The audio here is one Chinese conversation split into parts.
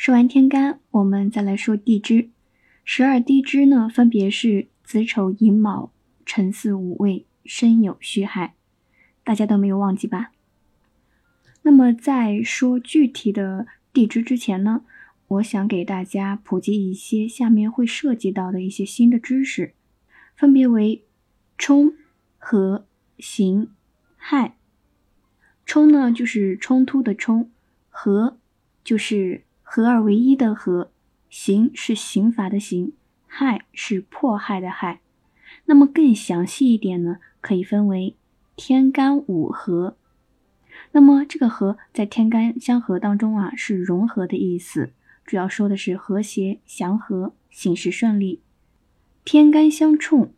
说完天干，我们再来说地支。十二地支呢，分别是子丑寅卯辰巳午未申酉戌亥，大家都没有忘记吧？那么在说具体的地支之前呢，我想给大家普及一些下面会涉及到的一些新的知识，分别为冲、和、刑、亥。冲呢，就是冲突的冲；和就是。合二为一的合，刑是刑罚的刑，害是迫害的害。那么更详细一点呢，可以分为天干五合。那么这个合在天干相合当中啊，是融合的意思，主要说的是和谐祥和，行事顺利。天干相冲，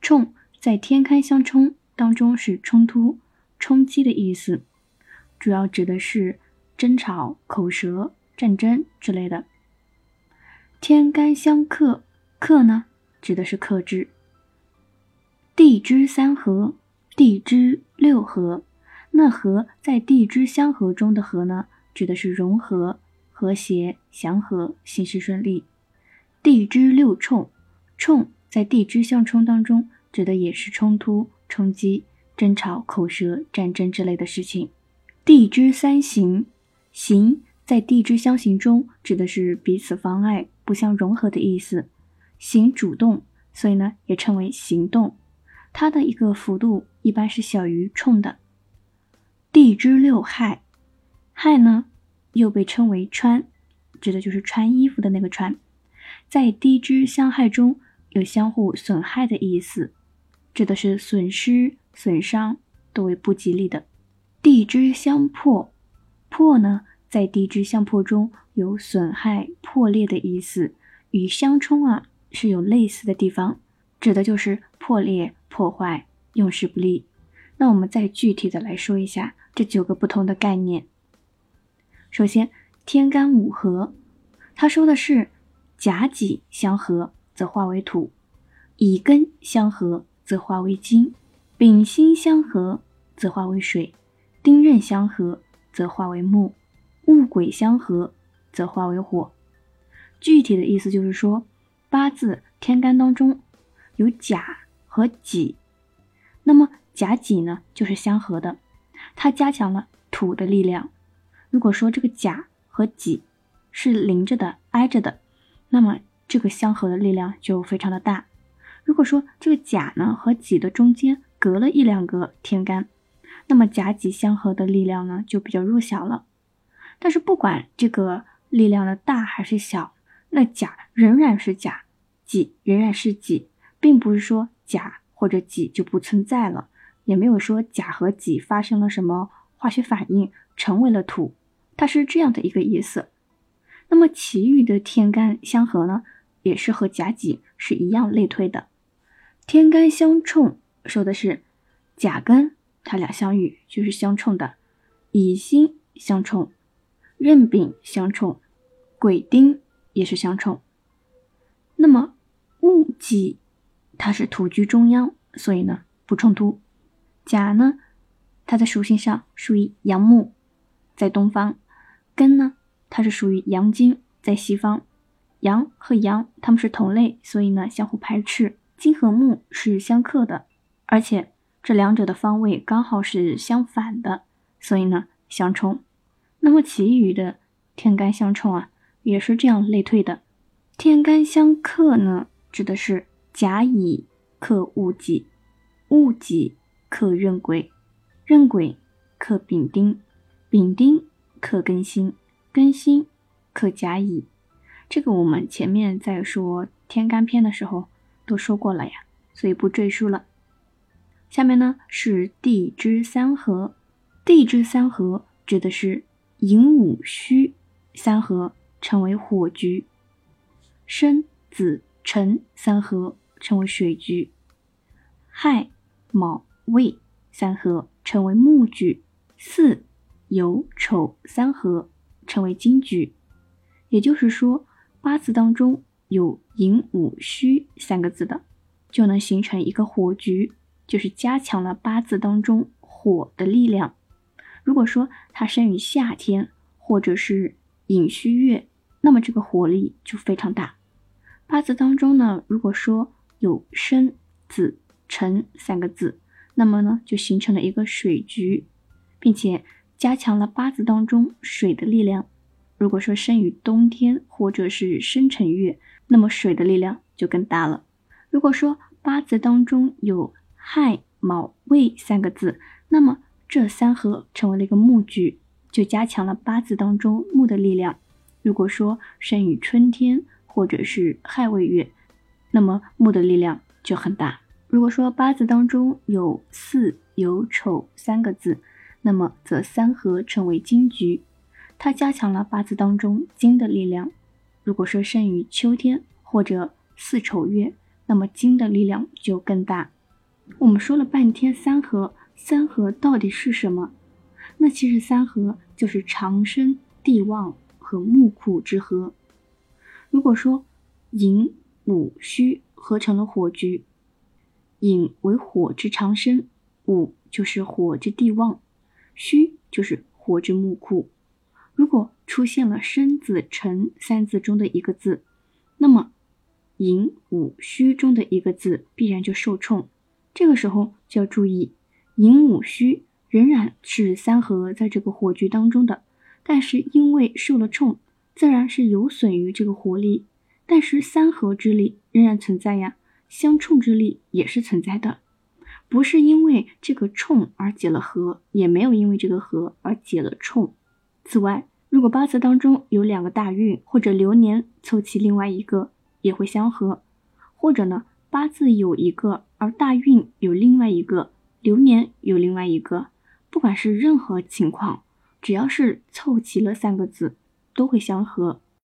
冲在天干相冲当中是冲突、冲击的意思，主要指的是争吵、口舌。战争之类的，天干相克，克呢指的是克制。地支三合，地支六合，那合在地支相合中的合呢，指的是融合、和谐、祥和、行事顺利。地支六冲，冲在地支相冲当中，指的也是冲突、冲击、争吵、口舌、战争之类的事情。地支三刑，刑。在地支相刑中，指的是彼此妨碍、不相融合的意思。行主动，所以呢也称为行动。它的一个幅度一般是小于冲的。地支六害，害呢又被称为穿，指的就是穿衣服的那个穿。在地支相害中有相互损害的意思，指的是损失、损伤都为不吉利的。地支相破，破呢？在地支相破中有损害、破裂的意思，与相冲啊是有类似的地方，指的就是破裂、破坏、用事不利。那我们再具体的来说一下这九个不同的概念。首先，天干五合，他说的是甲己相合则化为土，乙庚相合则化为金，丙辛相合则化为水，丁壬相合则化为木。戊癸相合，则化为火。具体的意思就是说，八字天干当中有甲和己，那么甲己呢就是相合的，它加强了土的力量。如果说这个甲和己是临着的、挨着的，那么这个相合的力量就非常的大。如果说这个甲呢和己的中间隔了一两个天干，那么甲己相合的力量呢就比较弱小了。但是不管这个力量的大还是小，那甲仍然是甲，己仍然是己，并不是说甲或者己就不存在了，也没有说甲和己发生了什么化学反应成为了土，它是这样的一个意思。那么其余的天干相合呢，也是和甲己是一样类推的。天干相冲说的是甲跟它俩相遇就是相冲的，乙辛相冲。壬丙相冲，癸丁也是相冲。那么戊己它是土居中央，所以呢不冲突。甲呢，它在属性上属于阳木，在东方；庚呢，它是属于阳金，在西方。阳和阳它们是同类，所以呢相互排斥。金和木是相克的，而且这两者的方位刚好是相反的，所以呢相冲。那么其余的天干相冲啊，也是这样类推的。天干相克呢，指的是甲乙克戊己，戊己克壬癸，壬癸克丙丁，丙丁克庚辛，庚辛克甲乙。这个我们前面在说天干篇的时候都说过了呀，所以不赘述了。下面呢是地支三合，地支三合指的是。寅午戌三合称为火局，申子辰三合称为水局，亥卯未三合称为木局，巳酉丑三合称为金局。也就是说，八字当中有寅午戌三个字的，就能形成一个火局，就是加强了八字当中火的力量。如果说他生于夏天，或者是寅戌月，那么这个火力就非常大。八字当中呢，如果说有申、子、辰三个字，那么呢就形成了一个水局，并且加强了八字当中水的力量。如果说生于冬天或者是生辰月，那么水的力量就更大了。如果说八字当中有亥、卯、未三个字，那么这三合成为了一个木局，就加强了八字当中木的力量。如果说生于春天，或者是亥未月，那么木的力量就很大。如果说八字当中有巳、有丑三个字，那么则三合成为金局，它加强了八字当中金的力量。如果说生于秋天或者巳丑月，那么金的力量就更大。我们说了半天三合，三合到底是什么？那其实三合就是长生、地旺和木库之合。如果说寅午戌合成了火局，寅为火之长生，午就是火之地旺，戌就是火之木库。如果出现了申子辰三字中的一个字，那么寅午戌中的一个字必然就受冲。这个时候就要注意，寅午戌仍然是三合在这个火局当中的，但是因为受了冲。自然是有损于这个火力，但是三合之力仍然存在呀，相冲之力也是存在的，不是因为这个冲而解了合，也没有因为这个合而解了冲。此外，如果八字当中有两个大运或者流年凑齐另外一个，也会相合；或者呢，八字有一个而大运有另外一个，流年有另外一个，不管是任何情况，只要是凑齐了三个字。都会相合。